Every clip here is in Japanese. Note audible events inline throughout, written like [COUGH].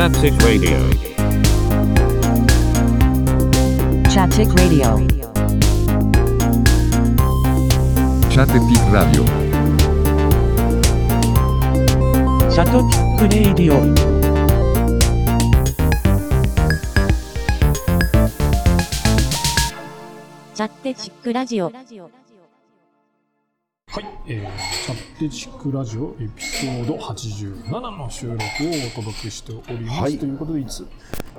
Chaptic Radio. Chaptic Radio. Chattepic Radio. シャトピックレイディオチャッテチックラジオ。はい、えー、チャッテチックラジオエピソード87の収録をお届けしております。はいということでいつ、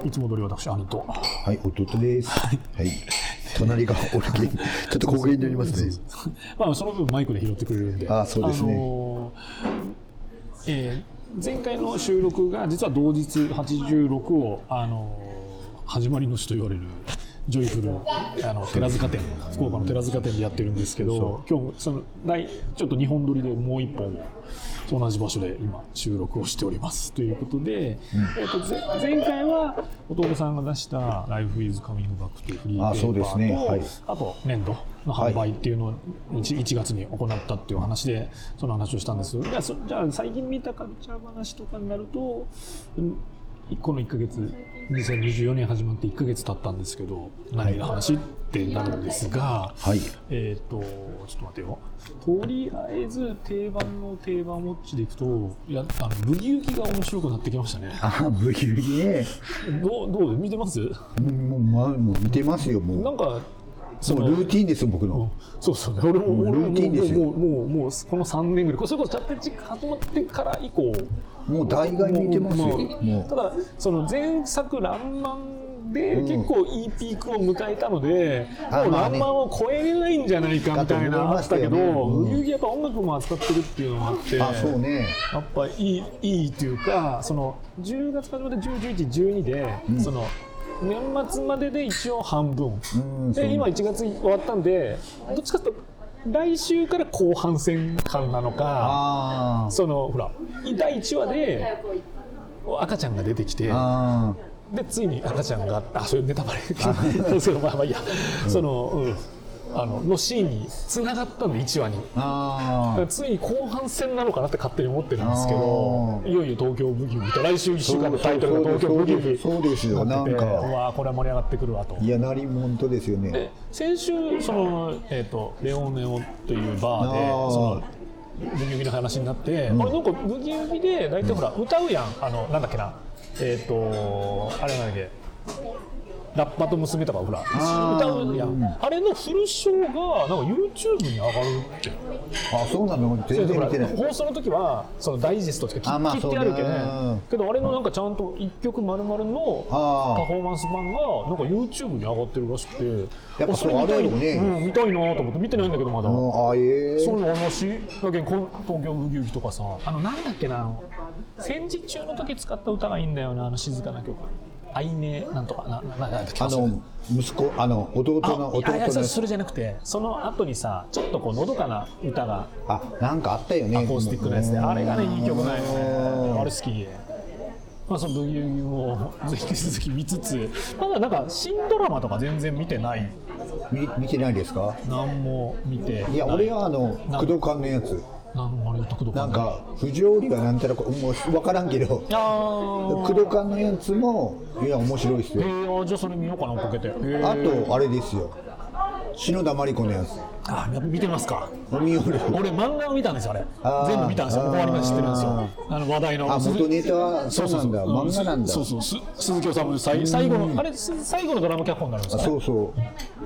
いつも通り私、兄と。はい、弟です。はい。隣が俺に、[LAUGHS] ちょっと公言になりますね。まあ、その分マイクで拾ってくれるんで。あそうですねあのーえー前回の収録が実は同日86を、あのー始まりの地と言われるジョイフルあの寺塚店福岡の寺塚店でやってるんですけど今日その来ちょっと2本撮りでもう1本同じ場所で今収録をしておりますということで、えー、とぜ前回は弟さんが出した「Life is Coming Back」というフリーペーパーとねはい。あと年度の販売っていうのを 1, 1月に行ったっていう話でその話をしたんです。じゃあそじゃあ最近見たカルチャー話とかになるとうんこの1ヶ月2024年始まって1ヶ月経ったんですけど何の話ってなるんですが、はい。えっ、とちょっと待てよとりあえず定番の定番ウォッチでいくといやあのブギウギが面白くなってきましたねあ、ブギウギね。どうどう？見てます？もう、もう、まもう見てますよ、もう。なんかそもうルーティンですよ、僕の。そうそうね。俺ももうルーティンですよ。もうもうもうこの3年ぐらい。それこそチャットチック始まってから以降もう大概見てますよ。もうもただその前作「らんまん」で結構いいピークを迎えたので、もう「あまあね。らんまん」を超えれないんじゃないかみたいなのあったけどかと思いましたよねうん。ブギウギやっぱ音楽も扱ってるっていうのもあってう。あ、そうね。やっぱいいいいっていうかその10月始まって101112で、その年末までで一応半分、で今1月終わったんでどっちかというと来週から後半戦感なのかあそのほら第1話で赤ちゃんが出てきてでついに赤ちゃんがあそういうネタバレ。[LAUGHS] そうまあまあいいや、その,、うん、あののシーンにつながったんで1話に。あ。ああ。ついに後半戦なのかなって勝手に思ってるんですけどいよいよ東京ブギウギと来週1週間のタイトルが東京ブギウギそうですよなっててなんかうわーこれは盛り上がってくるわと。いや、なりもんとですよねで。先週その、えー、とレオネオというバーであーそのブギウギの話になって、あれなんかブギウギで大体ほら歌うやんあのなんだっけなえっ、とあれなんだっけラッパと娘とかほら歌うやん。あれのフルショーがなんか YouTube に上がるって。あ、そうなの？全然見てない。放送の時はそのダイジェストとか切ってあるけど、けどあれのなんかちゃんと一曲丸々のあー。パフォーマンス版がなんか YouTube に上がってるらしくて。やっぱそうれ見たい。ねうん、見たいなと思って。見てないんだけどまだ、うんあ、ええ。そういう話だけど東京ブギウギとかさあのなんだっけな戦時中の時使った歌がいいんだよなあの静かな曲アイネなんとかなななんだっけあの、息子、あの、弟の、弟の。そそれじゃなくてその後にさちょっとこうのどかな歌があ、なんかあったよね。アコースティックなやつで、あれがね、いい曲なんようんね。あれ好き。まあ、そのブギウギもぜひ引き続き見つつ、まだなんか新ドラマとか全然見てない。み見てないですか？何も見てない。いや、俺はあの、な工藤館のやつ。なんか、不条理がなんたらこ、もう分からんけど、いやー工藤館のやつも、いや、面白いですえよ。ー、じゃあそれ見ようかな、かけて。えーあと、あれですよ。篠田麻里子のやつ。あ、見てますか。俺漫画を見たんですよ、あれ。全部見たんですよ。ここまで知ってるんですよ。あの話題の。あ、元ネタは、そうなんだ。漫画なんだ。そうそう、す鈴木治最最後の、あれ、す最後のドラマ脚本になるんですあかそうそう。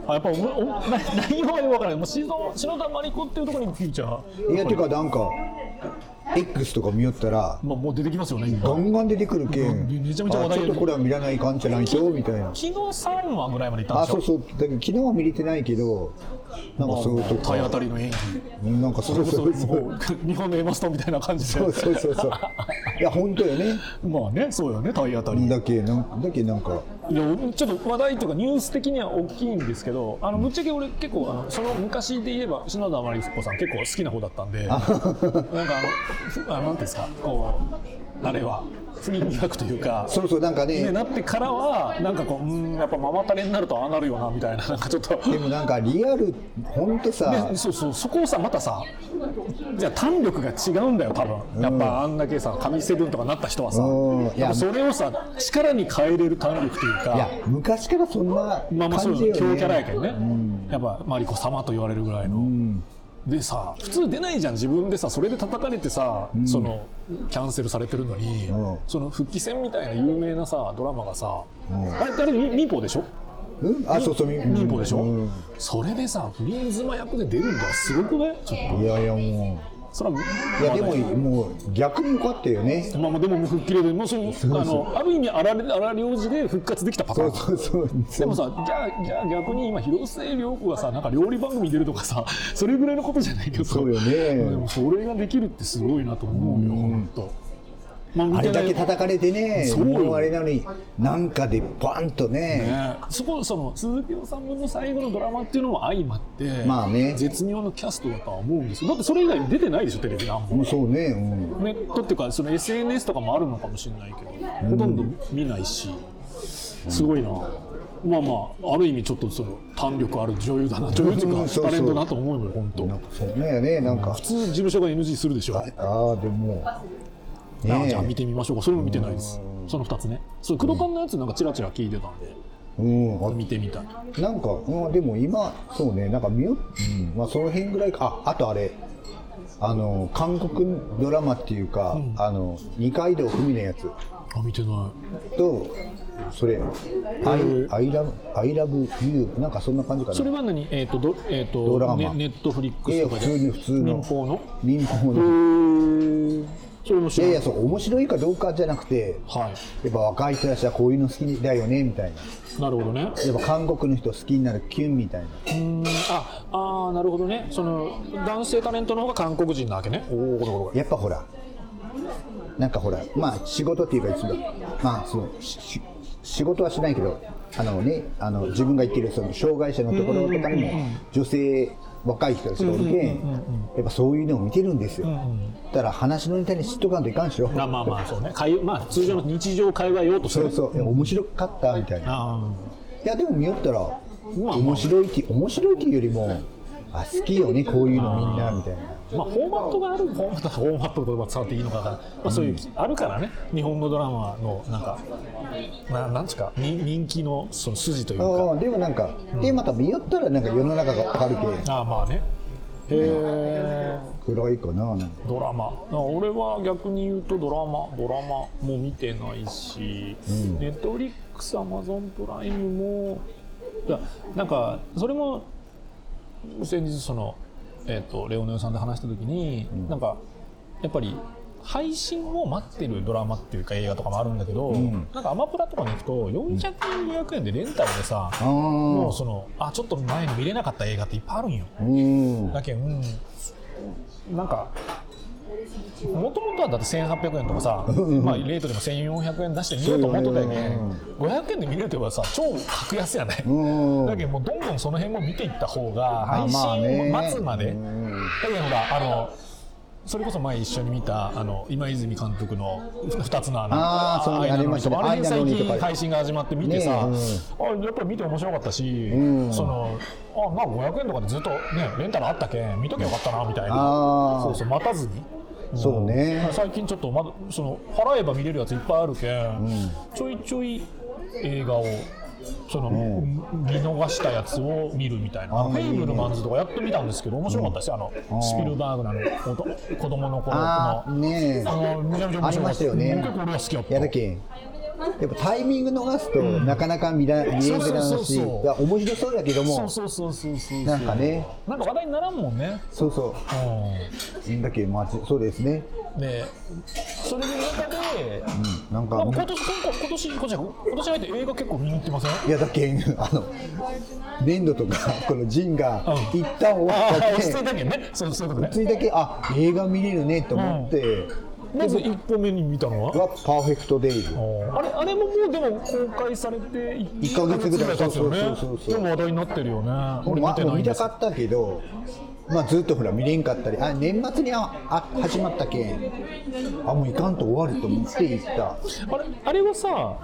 あやっぱおおな内容はよくわからない。もう篠篠田麻里子っていうところにフューチャー。いや、てか、なんか、X とか見よったら、まあもう出てきますよね。ガ今ンガン出てくるけん、めちゃめちゃ話題あちょっとこれは見らないかんじゃないとみたいな。昨日3話ぐらいまで行ったんあ。そうそう。だけど昨日は見れてないけど、なんかそういうと体当か、たりの演技。うんなんかそそうそうそう。う日本のエマストみたいな感じで。そうそうそうそう。いや、本当よね。[LAUGHS] まあね、そうよね、体当たり。だけ、なんだけなんか、いやちょっと話題というかニュース的には大きいんですけどあのぶっちゃけ俺結構あのその昔で言えば篠田麻里子さん結構好きな方だったんでなんかあのふあなんですかこうあれは。不倫疑惑というか。そうそうなんかね。ねなってからはなんかこううんやっぱママタレになるとああなるよなみたいな。なんかちょっと。でもなんかリアル本当さ、ね、そうそうそこをさまたさじゃあ胆力が違うんだよ多分。やっぱあんだけさ神セブンとかなった人はさ。うん。いやそれをさ力に変えれる胆力といういやか昔からそんなまあまあそう感じよね強キャラやけどね、やっぱマリコ様と言われるぐらいの、でさ普通出ないじゃん自分でさそれで叩かれてさ、そのキャンセルされてるのに、うん。その復帰戦みたいな有名なさドラマがさ、あれあれみ民法でしょ？うん？あそうそうみ民法でしょ、うん。それでさ不倫妻役で出るんだよすごくねい？やいやもそれはういやでももう逆に良かったよね。まあまあでも吹っ切れでもうそうそう。あのある意味荒荒領事で復活できたパターン。そうそうそう。でもさじゃあじゃあ逆に今広末涼子がさなんか料理番組出るとかさそれぐらいのことじゃないけどさ。そうよね。でもそれができるってすごいなと思うよ本当まあれだけ叩かれてねもうあれなのになんかでバンとね。ね。そこその鈴木治の最後のドラマっていうのも相まって、まあね。絶妙なキャストだとは思うんですよ。だってそれ以外出てないでしょテレビなんもうんそうね、うん。ネットっていうかその SNS とかもあるのかもしれないけど、ほとんど見ないしすごいな、まあまあある意味ちょっとその胆力ある女優だな女優っていうかタレントだなと思うよ本当。なんかそうねねなんか。普通事務所が NG するでしょ、ああでもあねじゃあ見てみましょうか。それも見てないです。その2つね。そう黒缶のやつなんかチラチラ聞いてたんで。うん。あ見てみたい。なんか、うん、でも今そうねなんか見よ、う。ん。まあ、その辺ぐらいか。ああとあれ。あの韓国ドラマっていうか、あの二階堂ふみのやつ。あ見てない。とそれ「アイアイラブアイラブユー」なんかそんな感じかな。それは何？えっ、とどえっ、ドラマ。とねネットフリックスとかで。普通に普通の。民放の？民放へのーそれいいやいやそう面白いかどうかじゃなくてはい。やっぱ若い人たちはこういうの好きだよねみたいな。なるほどね。やっぱ韓国の人好きになるキュンみたいな。うん。ああーなるほどね。その男性タレントの方が韓国人なわけね。おおやっぱほらなんかほらまあ仕事っていうかいつもまあその仕事はしないけどあのねあの自分が行ってるその障害者のところとかにも女性若い人たちがおるけんやっぱそういうのを見てるんですよ。だから話のネタに知っとかんといかんしょ。あまあまあそうね。会まあ通常の日常会話用とする。そうそう。面白かったみたいな。あい。やでも見よったらまあ。面白いって面白いっていうよりもあ好きよねこういうのみんなみたいな。ーまあフォーマットがあるフォーマットフォーマットの言葉伝わっていいのかな、まあ、そういう、あるからね。日本のドラマのなんかななんつうかに人気のその筋というか。でもなんか、でまた見よったらなんか世の中がわかるけん。ああまあね。へえ暗いかなドラマ。あ俺は逆に言うとドラマ。ドラマも見てないし、ネットフリックスアマゾンプライムもいやなんかそれも先日その、えー、とレオネオさんで話した時に、なんかやっぱり配信を待ってるドラマっていうか映画とかもあるんだけど、なんかアマプラとかに行くと400円500円でレンタルでさ、あもうそのあちょっと前に見れなかった映画っていっぱいあるんよ。だけん、うん、なんかもともとはだって1800円とかさ、まあ、レートでも1400円出して見ようと思っとったやけん500円で見れるってことはさ超格安やね。うん。だけどもうどんどんその辺も見ていった方が配まあ信ねを待つまで、うん。だけどほらあのそれこそ前一緒に見たあの今泉監督の2つのあのあありましたね。あれ最近配信が始まって見てさ、ねあやっぱり見て面白かったし、ん。そのあまあ500円とかでずっとねレンタルあったけん見ときゃよかったなみたいな。そうそう待たずに。そうね。最近ちょっとまだその払えば見れるやついっぱいあるけん、ちょいちょい映画をその、見逃したやつを見るみたいな、フェイブルマンズとかやってみたんですけど面白かったですよ、あのスピルバーグのあの子供の頃の。ああねあのめちゃめちゃ面白かったありましたよね。結構俺は好きだった。やだけんやっぱタイミング逃すとなかなか見ら見れそうそうなそう。そういや面白そうだけどそうもそうそうそうそう。なんかね。なんか話題にならんもんね。そうそう。うだけどまあそうですね。んでそれで中で、なんかなんか今年今今年今年今年入って映画結構見に行ってません？いやだけんあの粘土とか [LAUGHS] このジンがうん。一旦終わった落ち着いけたけんね。そうそういうことね。ついだけあ映画見れるねと思って、まず一歩目に見たのは？はパーフェクトデイズ。あれあれももうでも公開されて1ヶ月ぐらい。経つよね？そうそうそうそう。でも話題になってるよね。俺見まてないんです。見たかったけどまあ、ずっとほら見れんかったりあ年末にああ始まったけんあもういかんと終わると思って行った。あれあれはさ、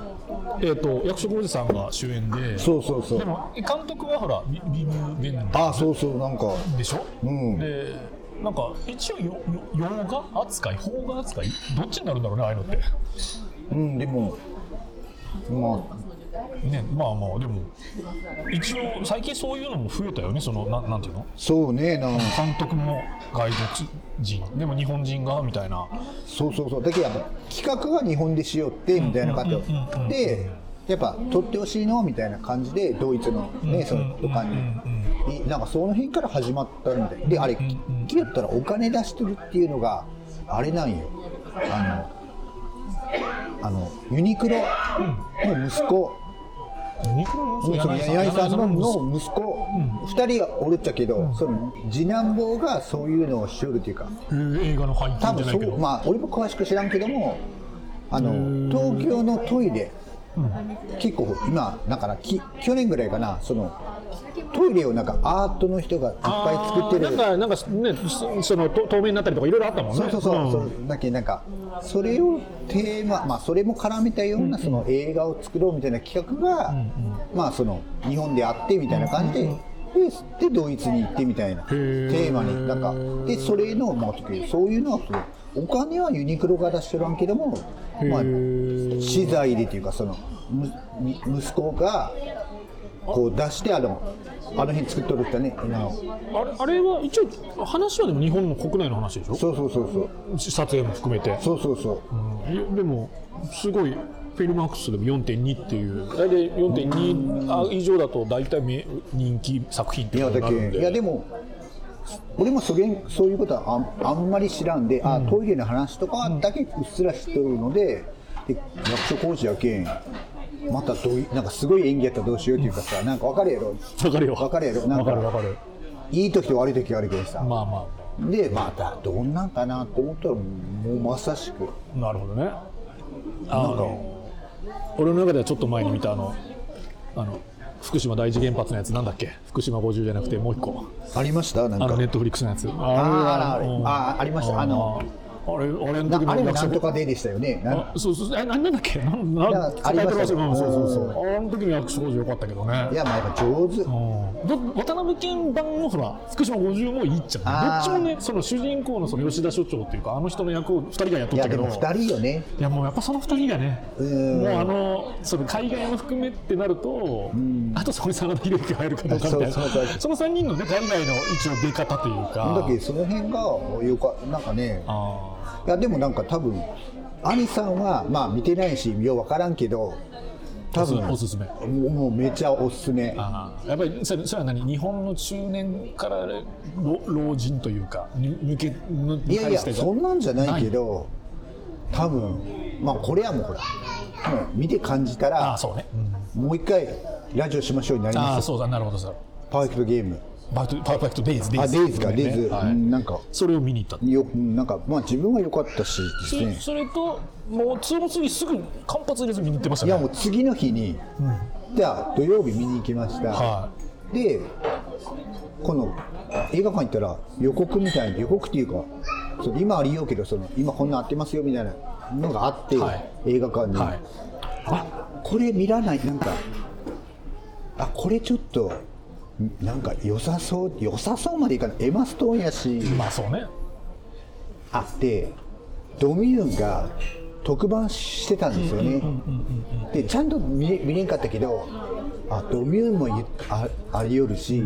えー、と役所広司さんが主演でそうそうそう。でも監督はほらビビム・ベンデあそうそうなんか。でしょ、うん。でなんか一応よよ洋画扱い？邦画扱い？どっちになるんだろうねああいうのって。うんでもまねまあまあでも一応最近そういうのも増えたよねそのなんなんていうの？あそうねなん監督も外国人。でも日本人がみたいな。そうそうそう。だけどやっぱ企画は日本でしようってみたいな感じ。うんうんうんうん。でやっぱ撮ってほしいの？みたいな感じでドイツのねそのとかに。いなんかその辺から始まったみたい。であれ聞やったらお金出してるっていうのがあれなんよ。あのあのユニクロの息子。ニクロその柳井さんのの息子。2人がおるっちゃけどその次男坊がそういうのをしよるっていうか。えー映画の配多分そうまあ俺も詳しく知らんけどもあの東京のトイレ、結構今だからき去年ぐらいかなそのトイレをなんかアートの人がいっぱい作ってる。なんかなんかねそそのと透明になったりとかいろいろあったもんね。そうそうそう、うだけどなんかそれをテーマまあそれも絡めたようなその映画を作ろうみたいな企画が、まあその日本であってみたいな感じで。ででドイツに行ってみたいな。テーマになんかでそれの、まあ、そういうのはお金はユニクロが出してらんけども、まあ、資材でっていうかそのむみ息子がこう出してあのあの辺作っとるってねあのあれあれは一応話はでも日本の国内の話でしょ？そうそうそうそう。撮影も含めて。そうそうそう。いやでもすごいフィルマークスでも4.2っていう。大体4.2あ以上だと大体め人気作品っていやだことになるんで。けいやでも俺もそれそういうことはあんあんまり知らんで、あトイレの話とかだけうっすら知っとるのでで役所工事やけんまたどういなんかすごい演技やったらどうしようっていうかさなんか分かるやろ？わかるよ。分かるやろ？なんわかるわかる。いい時と悪い時があるけどさ、まあまでまたどんなんかなって思ったらもうまさしく。あなるほどね。あの俺の中ではちょっと前に見たあのあの福島第一原発のやつなんだっけ？福島50じゃなくてもう一個。ありました？なんか。あのネットフリックスのやつ。あれあーああーありました。あのあれあれの時の役所なんとかででしたよね。あそうそうえななんだっけ？なんななんかありましたそうそうそう。うあの時の役所工事良かったけどね。いやまあやっぱ上手。渡辺謙版のほら福島50もいいっちゃうどっちもねその主人公のその吉田所長っていうかあの人の役を2人がやっとったけど。いやでも2人よね。いやもうやっぱその2人がねうん。もうあのその海外も含めってなると、あとそこに真田広之が入るかどうかみたいな。その3人のね海外の一応出方というか。だけどその辺がよかなんかねあいやでもなんか多分兄さんはまあ見てないしよう分からんけど多分おすすめ。もうめちゃおすすめ。あーやっぱりそれそれは何？日本の中年から老老人というかに向けのいやいやそんなんじゃないけど多分まあこれはもうほらもう見て感じたあらあそうね、もう一回ラジオしましょうになりますああそうだ。なるほどさパーフェクトゲームパーフェクトパーフェクトデイズデイズあデイズかデイズ、はい。うんなんかそれを見に行った。ようんなんかまあ自分は良かったしですね。そそれともうその次すぐ間髪入れず見に行ってましたね。いやもう次の日に、じゃあ土曜日見に行きました、はでこの映画館行ったら予告みたいな予告っていうかその今ありようけどその今こんなんあってますよみたいなのがあって、はい。映画館に、はい。あこれ見らないなんかあこれちょっとなんか良さそう良さそうまでいかない。エマ・ストーンやし、まあそうね。あってドミューンが特番してたんですよね。でちゃんと見れ見れんかったけどあドミューンもいあありよるし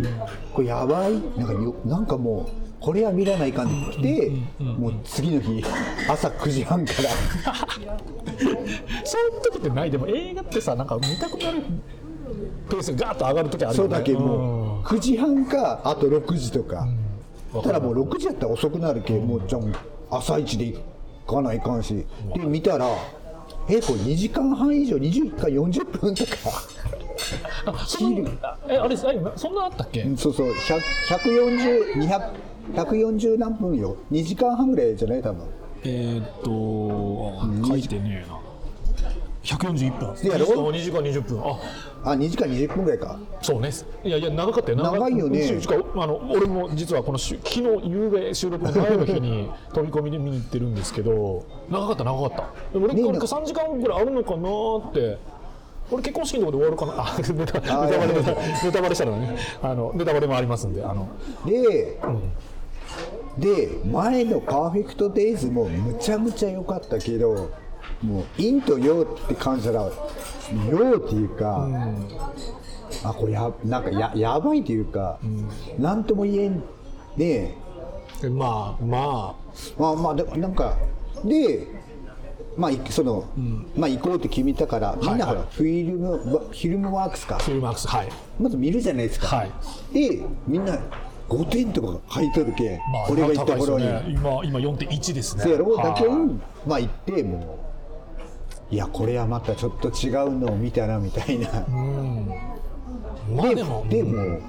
これやばい？なんかよなんかもうこれは見らないかんってもう次の日朝9時半から。そういう時ってない？でも映画ってさなんか見たくなるペースがガーッと上がる時あるよね。そうだけもう9時半かあと6時とか。ただもう6時やったら遅くなるけもうじゃあもう朝一で行かないかんし。で見たらえこれ2時間半以上21回40分とか。あそえあれあそんなあったっけ、そうそう。100 140 200 140何分よ。2時間半ぐらいじゃない？多分。えーっとあ書いてねえな141分。でやろ2時間20分。あ。あ2時間20分ぐらいか。そうね。いやいや長かったよ。長いよね。しかあの俺も実はこのし昨日夕べ収録の前の日に飛び込みで見に行ってるんですけど長かった長かった。で俺ね俺3時間ぐらいあるのかなって。俺結婚式のとこで終わるかな。あネタネタバレネタネタバレしたらね。あのネタバレもありますんであの。で、で前の「パーフェクト・デイズ」もむちゃむちゃ良かったけどもう陰と陽って感じたら陽っていうか、あこれやなんかややばいというか、なんとも言えんででまあままあまあでもなんかでまあいその、まあ行こうって決めたからみんなほら、フィルムワフィルムワークスか。あフィルマークスはい。まず見るじゃないですか、はい。でみんな5点とか書いとるけん、まあ俺が行った頃に、ね。今今4.1ですね。そうやろ？うだけはい。んまあ行ってもういやこれはまたちょっと違うのを見たなみたいな、でまあでもでも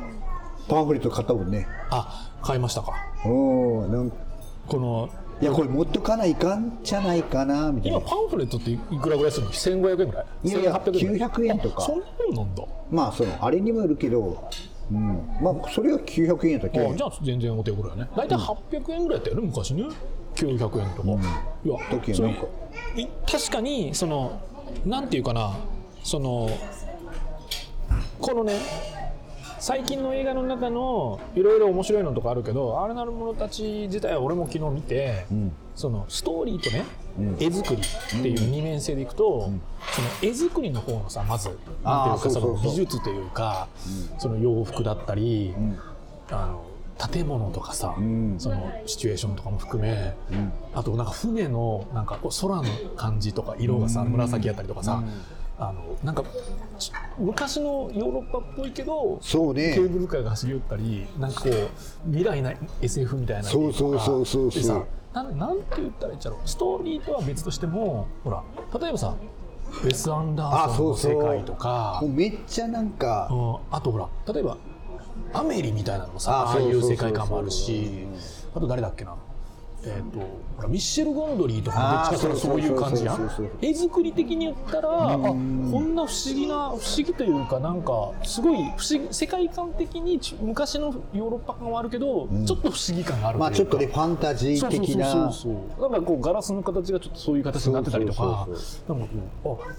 パンフレット買ったもんね。あ買いましたか。おおなんこのいやこれ持っとかないかんじゃないかなみたいな。今パンフレットっていくらぐらいするの？1500円ぐらい？いやいや1800円ぐらい？900円とか。そんなんなんだ。まあそのあれにもよるけど、うん、まあそれは900円やったっけあじゃあ全然お手頃やね。大体800円ぐらいやったよね昔ね900円とか、いやそれ時なんかい確かにそのなんていうかなそのこのね最近の映画の中のいろいろ面白いのとかあるけどあれなる者たち自体は俺も昨日見て、そのストーリーとね、絵作りっていう二面性でいくと、その絵作りの方のさまずなんていうかその美術というか、その洋服だったり、あの建物とかさ、ん。そのシチュエーションとかも含め、あとなんか船のなんかこう空の感じとか色がさ、紫やったりとかさ、あのなんかち昔のヨーロッパっぽいけどそうね。ケーブルカーが走り寄ったりなんかこう未来な SF みたいなそうそうそうそうそう。でさなんなんて言ったらいいんちゃろう。ストーリーとは別としてもほら例えばさウェス・アンダーソンのあそうそう。世界とかもうめっちゃなんか、うん。あとほら例えばアメリみたいなのもさあああいう世界観もあるし。あと誰だっけな。えー、とほらミッシェル・ゴンドリーとかもどっちかというとそういう感じやあーそうそうそうそう。絵作り的に言ったらあこんな不思議な不思議というかなんかすごい不思議世界観的にち昔のヨーロッパ感はあるけど、ちょっと不思議感があるまあちょっとねファンタジー的なそうそうそうそう。な。んかこうガラスの形がちょっとそういう形になってたりとか。そう。なんかこうあ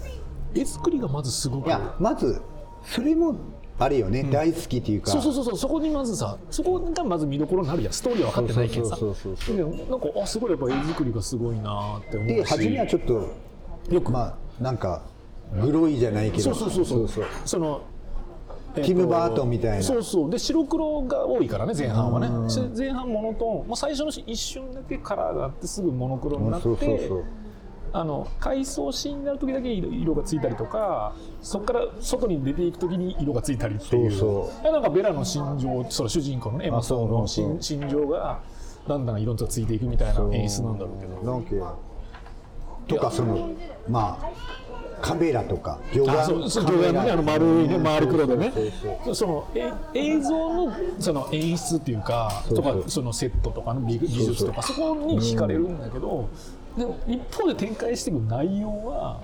絵作りがまずすごく。いやまずそれもあれよね、大好きっていうか。そうそうそうそう。そこにまずさそこがまず見どころになるやん。ストーリーは分かってないけんさ。なんかあすごいやっぱ絵作りがすごいなって思うし。で初めはちょっとよく、まあなんかグロいじゃないけど。そうそうそうそう。そうそのティムバートンみたいな。そうそう。で白黒が多いからね前半はね。し前半モノトーン、まあ、最初の一瞬だけカラーがあってすぐモノクロになってそうそうそうあの回想シーンになる時だけ色色がついたりとかそこから外に出ていく時に色がついたりっていうそうなんかベラの心情その主人公のねエマソーンの心心情がだんだん色がついていくみたいな演出なんだろうけど。なんかとかそのまあカメラとか魚眼のねあの丸いね丸黒でね。そのえ映像のその演出っていうかとかそのセットとかの美技術とかそこに惹かれるんだけどでも一方で展開していく内容は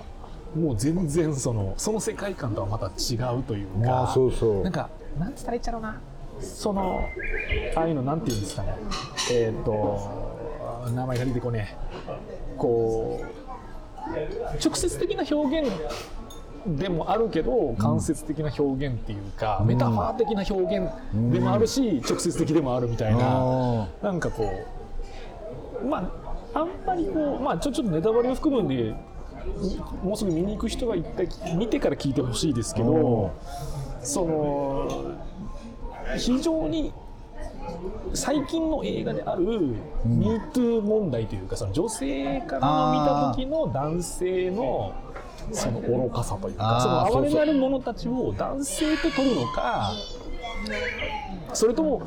もう全然そのその世界観とはまた違うというかまあそうそう。なんかなんつったらいいっちゃろうな。そのああいうのなんていうんですかね。えっ、と名前が出てこねこう直接的な表現でもあるけど間接的な表現っていうか、メタファー的な表現でもあるし、直接的でもあるみたいな、あなんかこうまああんまりこうまあちょちょっとネタバレを含むんでもうすぐ見に行く人が一回見てから聞いてほしいですけどその非常に最近の映画である MeToo 問題というかその女性から見た時の男性のその愚かさというかその哀れなる者たちを男性と取るのかそれとも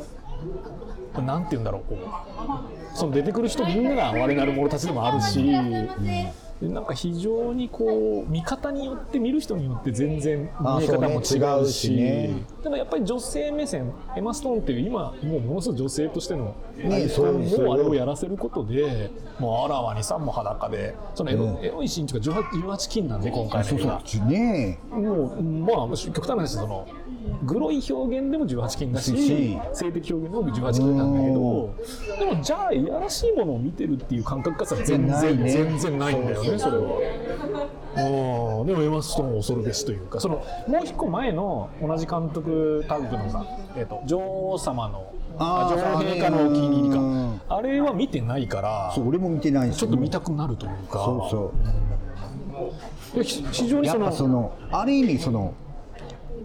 なんて言うんだろうこうその出てくる人みんなが我なる者たちでもあるし。でなんか非常にこう見方によって見る人によって全然あ見え方も違うしでもやっぱり女性目線エマ・ストーンっていう今もうものすごい女性としてのねアイコンそう。あれをやらせることでもうあらわにさもう裸でそのエロ,、エロいシーンというか 18, 18禁なんで今回の映画。そうね。もうまあ極端な話そのグロい表現でも18禁だしし性的表現でも18禁なんだけどでもじゃあいやらしいものを見てるっていう感覚がさ全然、全然ないんだよねそれは。うんでもエマ・ストーンを恐るべしというかそのもう一個前の同じ監督タッグのさ、えー、と女王様のあー女王陛下のお気に入りうんかあれは見てないからそう俺も見てないしちょっと見たくなるというか。そうそう。でひ非常にやっそのぱそのある意味その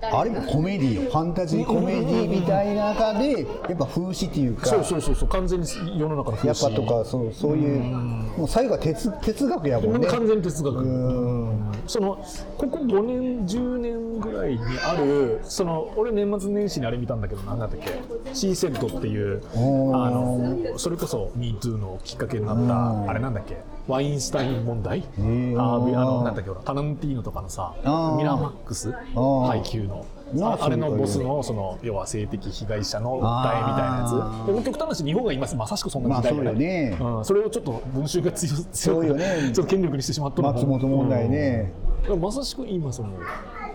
あれもコメディファンタジーコメディみたいな中でやっぱ風刺っていうかそうそうそうそう完全に世の中の風やっぱ刺とかそうそういうもう最後は哲哲学やもんね。完全に哲学。うん。そのここ5年10年ぐらいにあるその俺年末年始にあれ見たんだけど何だったっけ？シーセットっていうあのそれこそ MeToo のきっかけになったあれなんだっけ？ワインスタイン問題？ー。あのなんだっけほらタランティーノとかのさミラーマックス？ー。配給のあああれのボスのその要は性的被害者の訴えみたいなやつ。極端な話日本が今まさしくそんな時代まあそうよね。うん、それをちょっと文集が強強そうよね。ちょっと権力にしてしまったの。も松本問題ね。うん。まさしく今その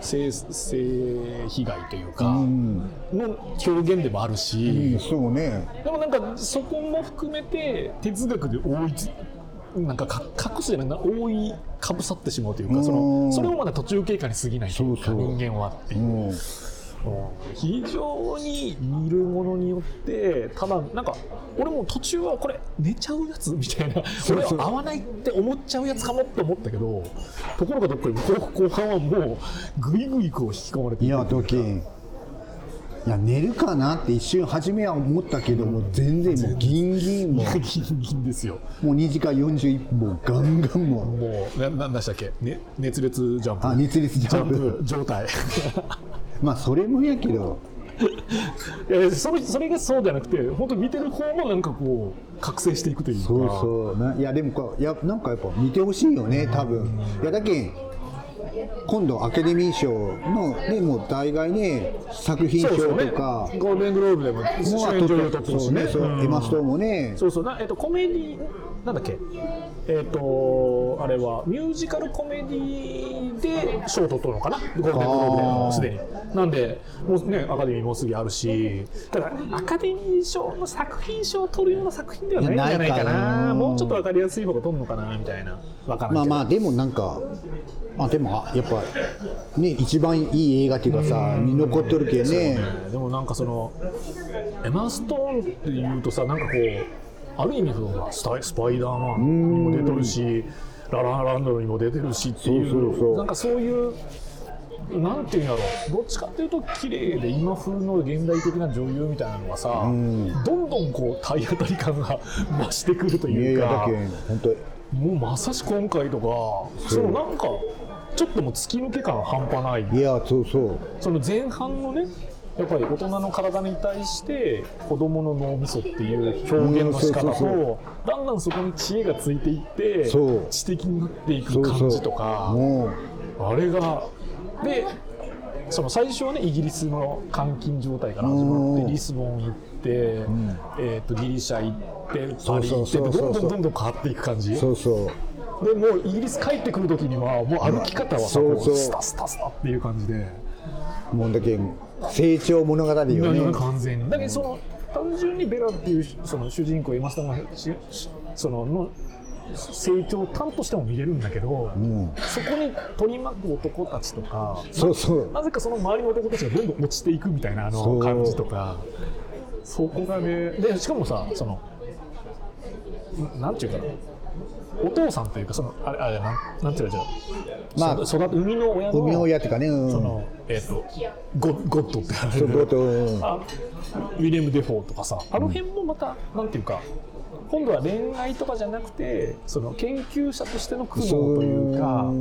性性被害というか、うん。の表現でもあるし、うんそうね。でもなんかそこも含めて哲学で覆いつなんかか隠すじゃないな覆いかぶさってしまうというかそうん。のそれもまだ途中経過に過ぎないというか人間はっていう。非常に見るものによってただなんか俺も途中はこれ寝ちゃうやつみたいな俺は合わないって思っちゃうやつかもって思ったけどところがどっかに後後半はもうぐいぐいこう引き込まれていや時いや寝るかなって一瞬初めは思ったけども全然もうギンギンもギンギンですよ。もう2時間41分ガンガンもうもうななんでしたっけ、ね、熱烈ジャンプ。あ熱烈ジャンプ。状態。[LAUGHS] まあそれもやけど。[LAUGHS] いやそれそれがそうじゃなくて本当に見てる方もなんかこう覚醒していくというか。そうそう。ないやでもこういやなんかやっぱ見てほしいよね多分。いやだけん今度アカデミー賞のねもう大概ね作品賞とかゴールデングローブでも主演女優取ってほしいね。そうねエマストーンもね。そうそう。な、えっと、コメディなんだっけ。えっとあれはミュージカルコメディで賞を取ったのかな。ゴールデングローブでもうすでになんでもうねアカデミーもうすぐあるしただアカデミー賞の作品賞を取るような作品ではないんじゃないかな。もうちょっと分かりやすい方が取るのかなみたいな分かまあまあでもなんかあでもあやっぱね一番いい映画っていうかさに残っとるけんね。でもなんかそのエマ・ストーンっていうとさなんかこうある意味そのススパイダーマンにも出てるしララランドにも出てるしっていうそうそうそう。なんかそういうなんていうんやろ。どっちかっていうと綺麗で今風の現代的な女優みたいなのがさ、ん。どんどんこう体当たり感が増してくるというか本当もうまさしく今回とかそのなんかちょっともう突き抜け感半端ない。いやそうそう。その前半のねやっぱり大人の体に対して子供の脳みそっていう表現の仕方とだんだんそこに知恵がついていって知的になっていく感じとかもあれがでその最初はねイギリスの監禁状態から始まっうん。てリスボン行って、えー、とギリシャ行ってパリ行ってどんどんどんどん変わっていく感じ。うでそうそう。もうイギリス帰ってくる時にはもう歩き方はさそうそう。スタスタスタっていう感じで。もうだけん成長物語よね。完全に。だけどその単純にベラっていうその主人公エマスタがそのの成長を担としても見れるんだけど、んそこに取り巻く男たちとかそうそう。なぜかその周りの男たちがどんどん落ちていくみたいなあの感じとか。そこがね。でしかもさそのんなんていうかな。お父さんというかそのあれあれなんなんていうのじゃまあ育て生みの親の海の親っていうかねうん。そのえっ、とゴゴッドってあれそうゴッドうん。あウィリアム・デフォーとかさあの辺もまた、なんていうか今度は恋愛とかじゃなくてその研究者としての苦悩というか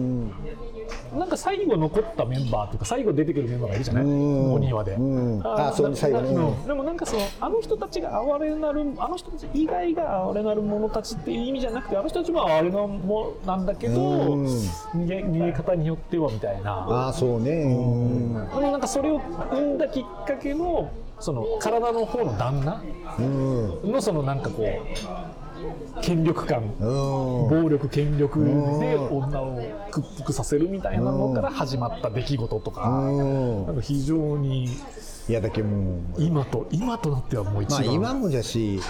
なんか最後残ったメンバーというか最後出てくるメンバーがいるじゃない？うん。お庭で、うん。あそうな最後でもなんかそのあの人たちが哀れなるあの人たち以外が哀れなる者たちっていう意味じゃなくてあの人たちも哀れなものなんだけどうん。逃げ逃げ方によってはみたいな。ああそうね。うん。でもなんかそれを生んだきっかけのその体の方の旦那うんのそのなんかこう権力感うん。暴力権力で女を屈服させるみたいなのから始まった出来事とかうん。なんか非常にいやだけどもう今と今となってはもう一番、まあ今もじゃし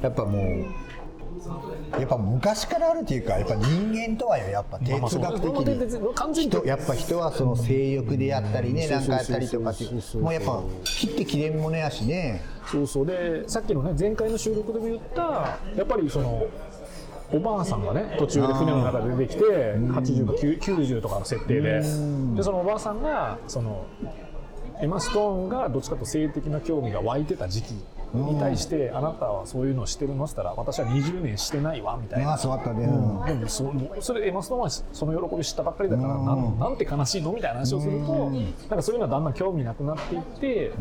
やっぱもうやっぱ昔からあるというかやっぱ人間とはよやっぱ哲学的に。やっぱ人はその性欲であったりねうん。なんかあったりとかってもうやっぱ切って切れんものやしねそうそう。でさっきのね前回の収録でも言ったやっぱりそのおばあさんがね途中で船の中で出てきて80か9 90とかの設定で。でそのおばあさんがそのエマ・ストーンがどっちかというと性的な興味が湧いてた時期に対してあなたはそういうのをしてるの？って言ったら私は20年してないわみたいな。そうあったね。うん。でもそそれエマ・ストーンはその喜び知ったばっかりだからなんなんて悲しいの？みたいな話をするとなんかそういうのはだんだん興味なくなっていって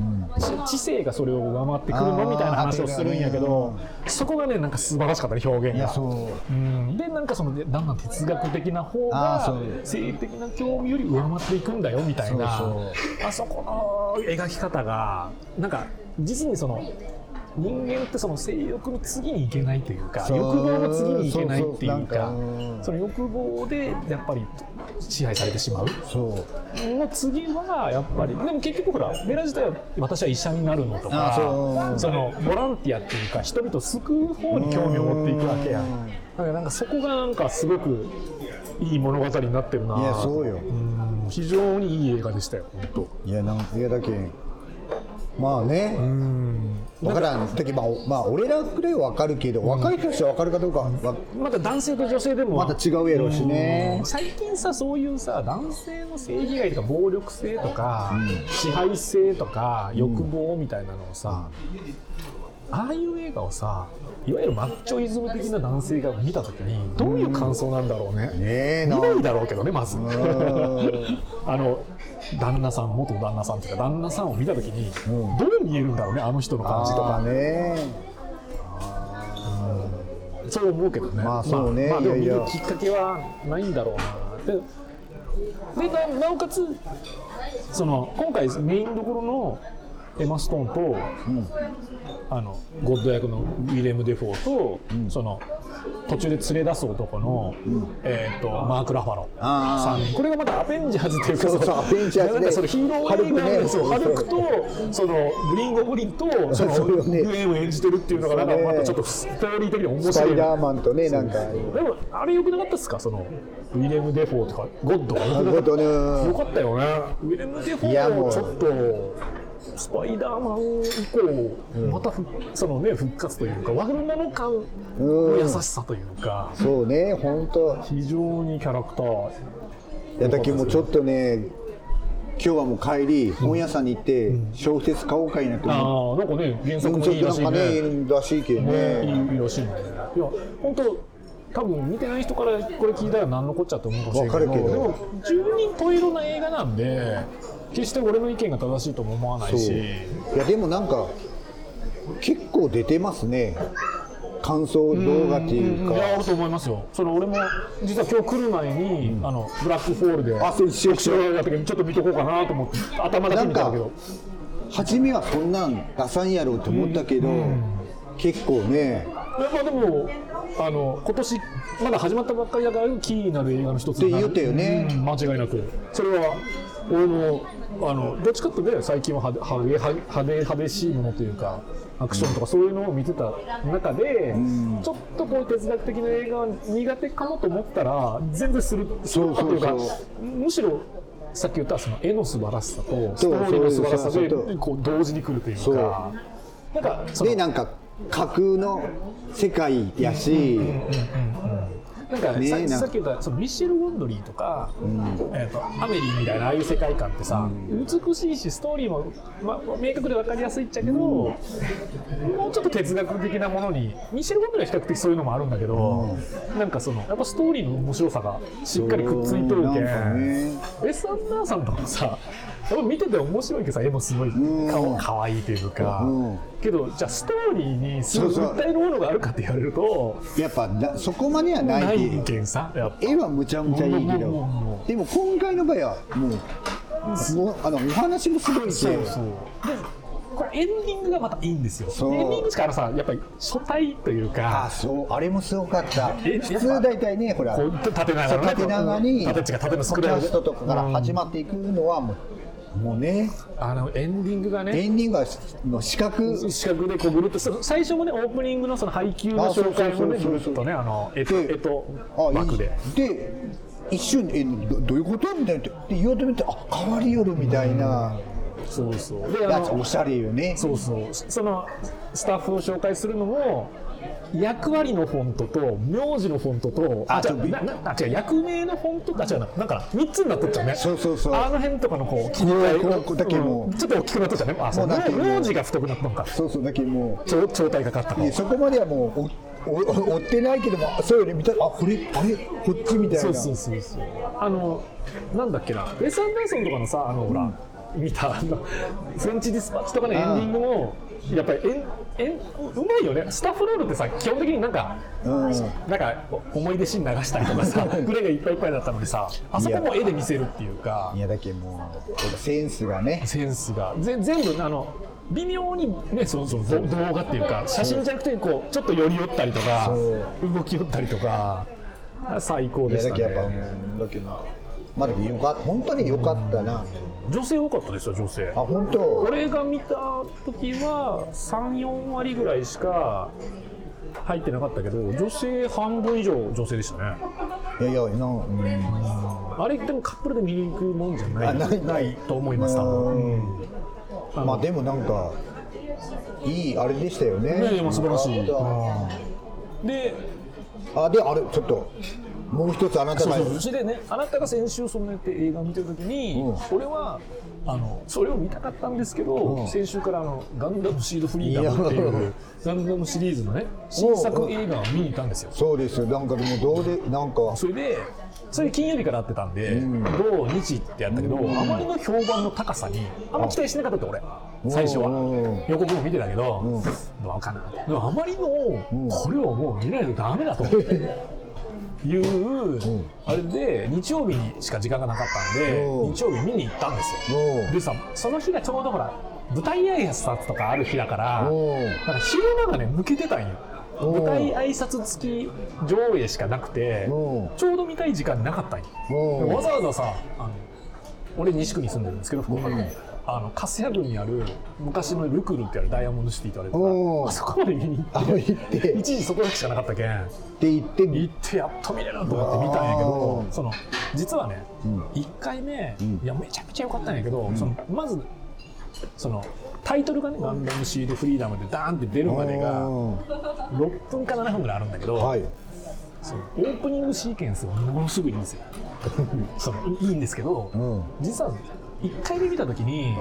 ち知性がそれを上回ってくるの？みたいな話をするんやけどそこがねなんか素晴らしかったね表現が。う。うん。でなんかそのでだんだん哲学的な方が性的な興味より上回っていくんだよみたいな。そう。あそこの描き方がなんか実にその人間ってその性欲の次にいけないというか欲望の次にいけないっていうかその欲望でやっぱり支配されてしまう。そう。の次はやっぱりでも結局ほらベラ自体は私は医者になるのとかあそのボランティアっていうか人々を救う方に興味を持っていくわけやん。だからなんかそこがなんかすごくいい物語になってるないやそうよ。うん。非常にいい映画でしたよ本いやなんいやだけんまあね。分からん時まあおまあ俺らくらいは分かるけど若い人たちは分かるかどうかはまた男性と女性でも。また違うやろうしね。うん。最近さそういうさ男性の性被害とか暴力性とか、支配性とか欲望みたいなのをさ、ああいう映画をさいわゆるマッチョイズム的な男性が見た時にどういう感想なんだろうね、ねえな見ないだろうけどねまず。ん。[LAUGHS] あの旦那さん元旦那さんっていうか旦那さんを見た時に、どう見えるんだろうねあの人の感じとか。ね。そう思うけどね。まあそうね。まあ、まあでも見るきっかけはないんだろうな。で、でななおかつその今回メインどころのエマストーンと、あのゴッド役のウィレム・デフォーと、その途中で連れ出す男の、えー、とマーク・ラファロあー。さんこれがまたアベンジャーズっていうかそうそうアベンジャーズでなんかそのヒーロー映画ハルクね。そうハルクとそのグリーン・ゴブリンとそのグエンを演じてるっていうのがなんかまたちょっとストーリー的に面白いスパイダーマンとねなんか。でもあれ良くなかったですか？そのウィレム・デフォーとかゴッドよかったよね。ウィレム・デフォーもちょっとスパイダーマン以降、またふそのね復活というか悪者感の優しさというか、そうね本当。非常にキャラクター。いやだけどもうちょっとね今日はもう帰り本屋さんに行って小説買おうかいなとあ思あなんかね原う作もいいらしいね。ねいいらしいけどね。ねいいらしいね。いや本当多分見てない人からこれ聞いたら何のこっちゃと思うかもしれないけどわかるけど。でも十人十色な映画なんで決して俺の意見が正しいとも思わないし。いやでもなんか結構出てますね。感想動画っていうか。いやあると思いますよ。その俺も実は今日来る前に、あのブラックホールであそう一緒一緒やった時にちょっと見とこうかなと思って頭だけ見たけど。初めはそんなん出さんやろうと思ったけど結構ね。いやまあでもあの今年まだ始まったばっかりだからキーになる映画の一つって言ったよね。うん間違いなく。それは俺もあのどっちかっていうとね最近は派手派手派手しいものというかアクションとかそういうのを見てた中で、ちょっとこう哲学的な映画は苦手かもと思ったら全然するそうそうそう。というかむしろさっき言ったその絵の素晴らしさとストーリーの素晴らしさでこう同時に来るというかなんかでなんか架空の世界やしなんか、ねささっき言ったそのミッシェル・ゴンドリーとか、えー、とアメリーみたいなああいう世界観ってさ、美しいしストーリーも、ま、明確で分かりやすいっちゃけど、もうちょっと哲学的なものにミッシェル・ゴンドリーは比較的そういうのもあるんだけど、なんかそのやっぱストーリーの面白さがしっかりくっついとるけん、ねウェス・アンダーソンとかもさぱ見てて面白いけどさ絵もすごい。かわいいというか、うん。けどじゃあストーリーにすごい訴えるものがあるかって言われるとやっぱなそこまではないないけん絵はむちゃむちゃいいけど。でも今回の場合はもうもうあのお話もすごいしそうそう。でこれエンディングがまたいいんですよ。エンディングしかあのさやっぱり初対というあかそう。あれもすごかった。え普通大体ねほら縦長のね。縦長に縦のスキクラムャストとかから始まっていくのはもうもうね。あのエンディングがね。エンディングはの四角。四角でこうぐるっと最初もねオープニングのその配給の紹介もねぐるっとねあのえっとでえっと枠で。で一瞬えどどういうことみたいなで言おうと見てあ変わりよるみたいな。そうそう。であのおしゃれよね。そうそう。そのスタッフを紹介するのも役割のフォントと名字のフォントとあ違うな違う役名のフォントあ違うななんか3つになっとっちゃうね。そうそうそう。あの辺とかのこう切り替え。だけもう。うん。ちょっと大きくなっとっちゃうね。あそう。もうだけもう。名字が太くなったのか。そうそうだけども超超体がかかったか。そこまではもうお追ってないけどもそういうの見たらあこれあれこっちみたいな。そうそうそうそう。あのなんだっけな。ウェス・アンダーソンとかのさあのほら、見たあのフレンチ・ディスパッチとかのエンディングもやっぱりえんえんうまいよね。スタッフロールってさ基本的になんかうん。なんか思い出シーン流したりとかさ [LAUGHS] グレがいっぱいいっぱいだったのにさあそこも絵で見せるっていうかいやだけどもうセンスがね。センスが。ぜ全部あの微妙にねそのその動動画っていうか写真じゃなくてこうちょっと寄り寄ったりとか動き寄ったりとか最高でしただけどやっぱねだけどまあでもよか本当によかったな。女性多かったですよ女性。あ本当。俺が見た時は34割ぐらいしか入ってなかったけど女性半分以上女性でしたね。いやいやな、うん。あれでもカップルで見に行くもんじゃないあないない。と思います多分、うん。あのまあでもなんかいいあれでしたよね。ね素晴らしい。でた。あであれちょっともう一つあなたがそうそう。それでねあなたが先週そのやって映画を見てる時に、うん。俺はあのそれを見たかったんですけど、先週からあのガンダムシードフリーダムっていうガンダムシリーズのね新作映画を見に行ったんですよ。そうですよ。なんかでもどうでなんか。それでそれ金曜日から会ってたんで、土日ってやったけど、あまりの評判の高さにあんま期待してなかったって俺最初は。うん。予告も見てたけど、どうかな。でもあまりの、これをもう見ないとダメだという、あれで日曜日にしか時間がなかったんで、うん。日曜日見に行ったんですよ、うん。でさその日がちょうどほら舞台挨拶とかある日だから、うん。なんか昼間がね抜けてたんよ。うん。舞台挨拶付き上映しかなくてうん。ちょうど見たい時間なかったんよ。うん。わざわざさあの俺西区に住んでるんですけど福岡のあの粕谷郡にある昔のルクルってあるダイヤモンドシティとあるうんあそこまで見に行あって行って。一時そこだけしかなかったけん。って言って行ってやっと見れると思って見たんやけどうんその実はね、1回目、いやめちゃくちゃ良かったんやけど、そのまずそのタイトルがね「ガンダムシードフリーダム」でダーンって出るまでが6分か7分ぐらいあるんだけど、はい。そのオープニングシーケンスがものすごいいいんですよ。[LAUGHS] そのいいんですけど、うん。実は1回目見た時に、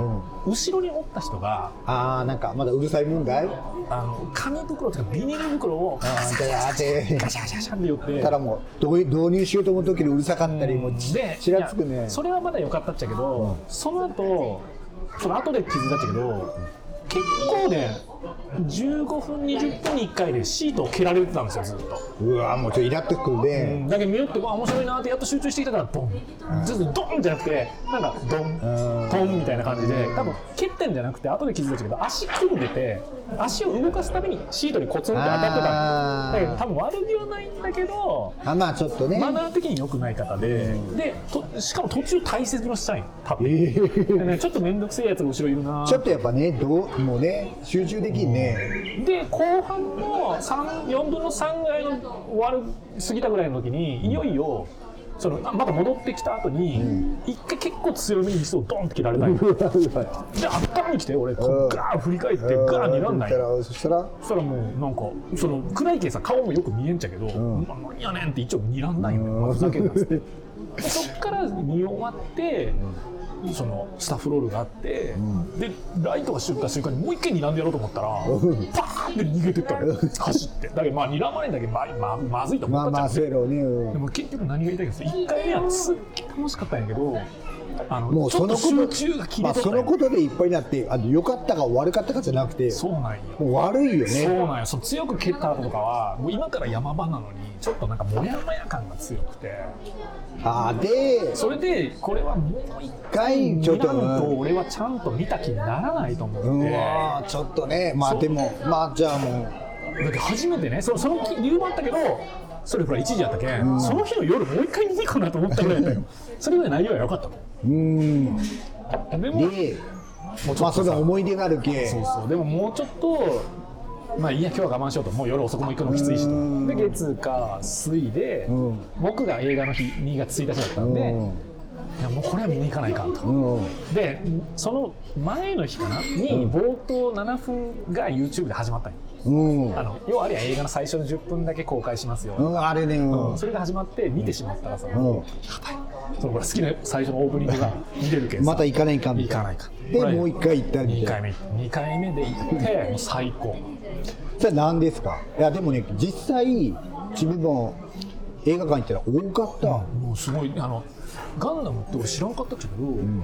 後ろにおった人がああなんかまだうるさい問題あの紙袋とかビニール袋をああであ。でガシャガシャガシャって寄ってたらもう導導入しようと思う時にうるさかったりもうちらつくねそれはまだ良かったっちゃけど、その後その後で気づいたっちゃけど結構ね15分20分に1回でシートを蹴られてたんですよずっと。うわもうちょっとイラっとくるね。だけど見よってあ面白いなってやっと集中してきたからドン。ずっとドンじゃなくてなんかドントンみたいな感じで多分蹴ってんじゃなくて後で気づいたけど足組んでて足を動かすためにシートにコツンって当たってただけど多分悪気はないんだけどあまあちょっとね。マナー的に良くない方で、でとしかも途中大切のしたい多分、えー。ちょっと面倒くせえやつが後ろいるなちょっとやっぱねどうもうね集中できんねで後半の3 4分の3ぐらいの終わる過ぎたぐらいの時にいよいよそのあまだ戻ってきた後に一回結構強めにリスをドンって切られたんよ。[LAUGHS] で頭に来て俺こうガーン振り返ってガーンになんない。よそしたらそしたらもうなんかその暗いけさ顔もよく見えんちゃけど、まあ何やねんって一応睨んだんよね、まあふざけんなっつって。で [LAUGHS] そっから見終わって、そのスタッフロールがあって、でライトが出た瞬間にもう一回睨んでやろうと思ったら、パーンって逃げてったのよ。走って。だけどまあ睨まれんだけどまあままずいと思まあまあったっちゃうせやろうね。うん。でも結局何が言いたいかって1回目はすっげえ楽しかったんやけどあのもうそのことまあそのことでいっぱいになってあの良かったか悪かったかじゃなくてそうなんよもう悪いよそうねなんよそう強く蹴った後とかはもう今から山場なのにちょっとなんかモヤモヤ感が強くて。あーでそれでこれはもう一回ちょっと俺はちゃんと見た気にならないと思って、うわーちょっとね。まあでもまあじゃあもう。だって初めてねそのその理由もあったけどそれほら1時やったけ？ん、その日の夜もう一回見に行こうなと思ったぐらいだよ。それぐらい内容は良かったのうん。でもでもうちょっとさ。まあその思い出があるけ。そうそう。でももうちょっとまあいいや今日は我慢しようと。もう夜遅くも行くのきついしと。うん。で月火水で、ん。僕が映画の日2月1日だったんで、うん。いやもうこれは見に行かないかんと、うん。でその前の日かな？に冒頭7分が YouTube で始まったんようん。あの要はあれや映画の最初の10分だけ公開しますよ、うんあれねうん。それが始まって見てしまったらさ、うん。そのほら好きな最初のオープニングが見れるけんさ。また行かないかんみたいな。行かないかでもう一回行ったみ2たいな。回目。2回目で行ってもう最高。それ何ですか？いやでもね実際自分も映画館行ったら多かった。もうすごいあのガンダムって俺知らんかったけど、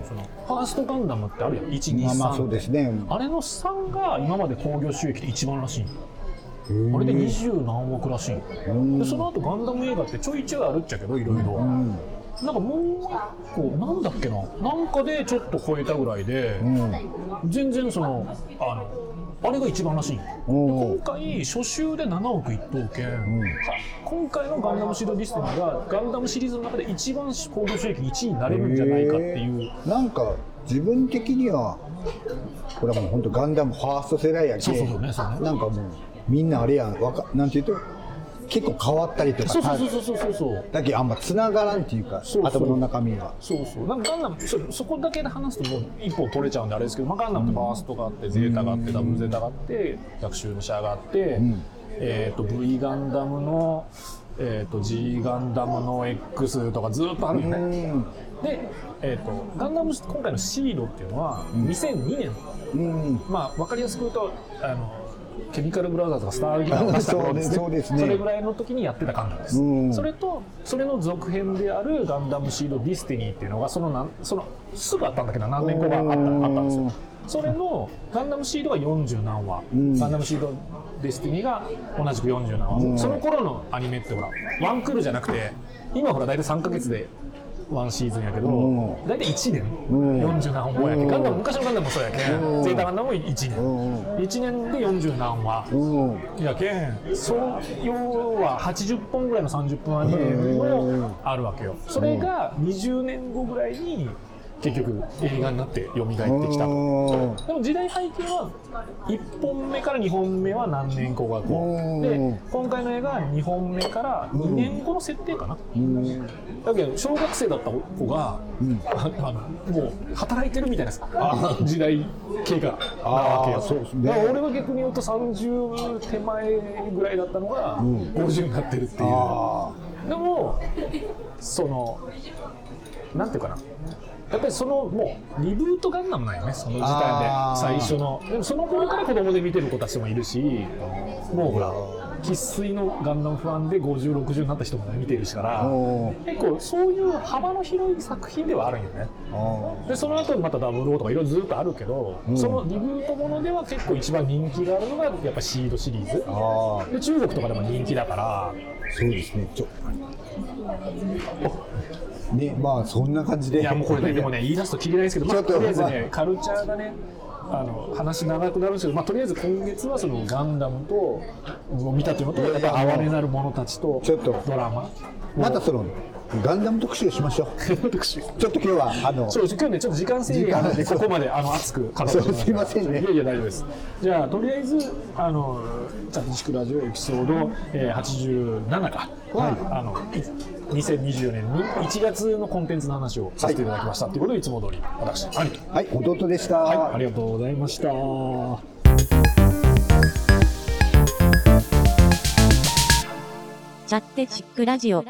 そのファーストガンダムってあるやん。123、まあまあそうですね。あれの3が今まで興行収益で一番らしいあれで二十何億らしいでその後ガンダム映画ってちょいちょいあるっちゃけどいろいろ。なんかもう一個なんだっけな。なんかでちょっと超えたぐらいで、全然そのあのあれが一番らしい。今回初週で7億一等券、は今回のガンダムシードディスティニーがガンダムシリーズの中で一番興行収益1位になれるんじゃないかっていう、なんか自分的にはこれはもう本当ガンダムファースト世代やけそうそうそうねそうね。なんかもうみんなあれやん。わかなんていうと結構変わったりとかそうそうそうそうそうそう。だけどあんまつながらんっていうかそう頭の中身が。そうそう。なんかガンダムそそこだけで話すともう一本取れちゃうんであれですけど、まあ、ガンダムってファーストがあってゼータがあってダブルゼータがあって逆襲のシャアがあって、えー、と V ガンダムの、えー、と G ガンダムの X とかずっとあるよね、うん。で、えー、とガンダム今回のシードっていうのは2002年、うん。まあ分かりやすく言うとあのケミカルブラザーズがスターギターを出した頃ですねそうですね。それぐらいの時にやってたガンダムです、うん。それとそれの続編であるガンダムシードディスティニーっていうのがそのなんそのすぐあったんだけど何年後があったあったんですよ。それのガンダムシードが40何話、ガンダムシードディスティニーが同じく40何話、その頃のアニメってほらワンクールじゃなくて今ほら大体3ヶ月でワンシーズンやけど、ん。大体1年、ん。40何本やけん、ガンダム昔のガンダムもそうやけん、うん。ゼータガンダムも1年、うん。1年で40何話、うんやけん。そう要は80本ぐらいの30分アニメもあるわけよ。それが20年後ぐらいに結局映画になって蘇ってきたと。うん。でも時代背景は1本目から2本目は何年後がこう。ん。うで今回の映画は2本目から2年後の設定かな、うん。だけど小学生だった子が、ああのもう働いてるみたいな時代経過なわけよ。あーそうですね。だから俺は逆に言うと30手前ぐらいだったのが50になってるっていう、あでもそのなんていうかなやっぱりそのもうリブートガンダムなんよねその時あー。点で最初の。でもその頃から子供で見てる子たちもいるしもうほら生粋のガンダムファンで5060になった人も見てるしからお結構そういう幅の広い作品ではあるんよね。あでその後にまた00とかいろいろずっとあるけど、そのリブートものでは結構一番人気があるのがやっぱシードシリーズ。あで中国とかでも人気だから。そうですねちょねまあそんな感じで。いやもうこれねでもね言い出すときりないですけど、まあ、ととりあえずまねカルチャーがねあの話長くなるんですけど、まあ、とりあえず今月はそのガンダムとを見たというのとやっぱ哀れなる者たちとちょっと。ドラマ。またそのガンダム特集をしましょう。私ちょっと今日はあのそう今日ねちょっと時間制限があるんでここまであの熱く語ってそうすいませんね。いやいや大丈夫です。じゃあとりあえずあのチャットチクラジオエピソード、えー、87か。は、あのい2024年に1月のコンテンツの話をさせていただきましたということで、いつも通り私、兄と。はい弟でした、はい、ありがとうございました。チャッテチックラジオ。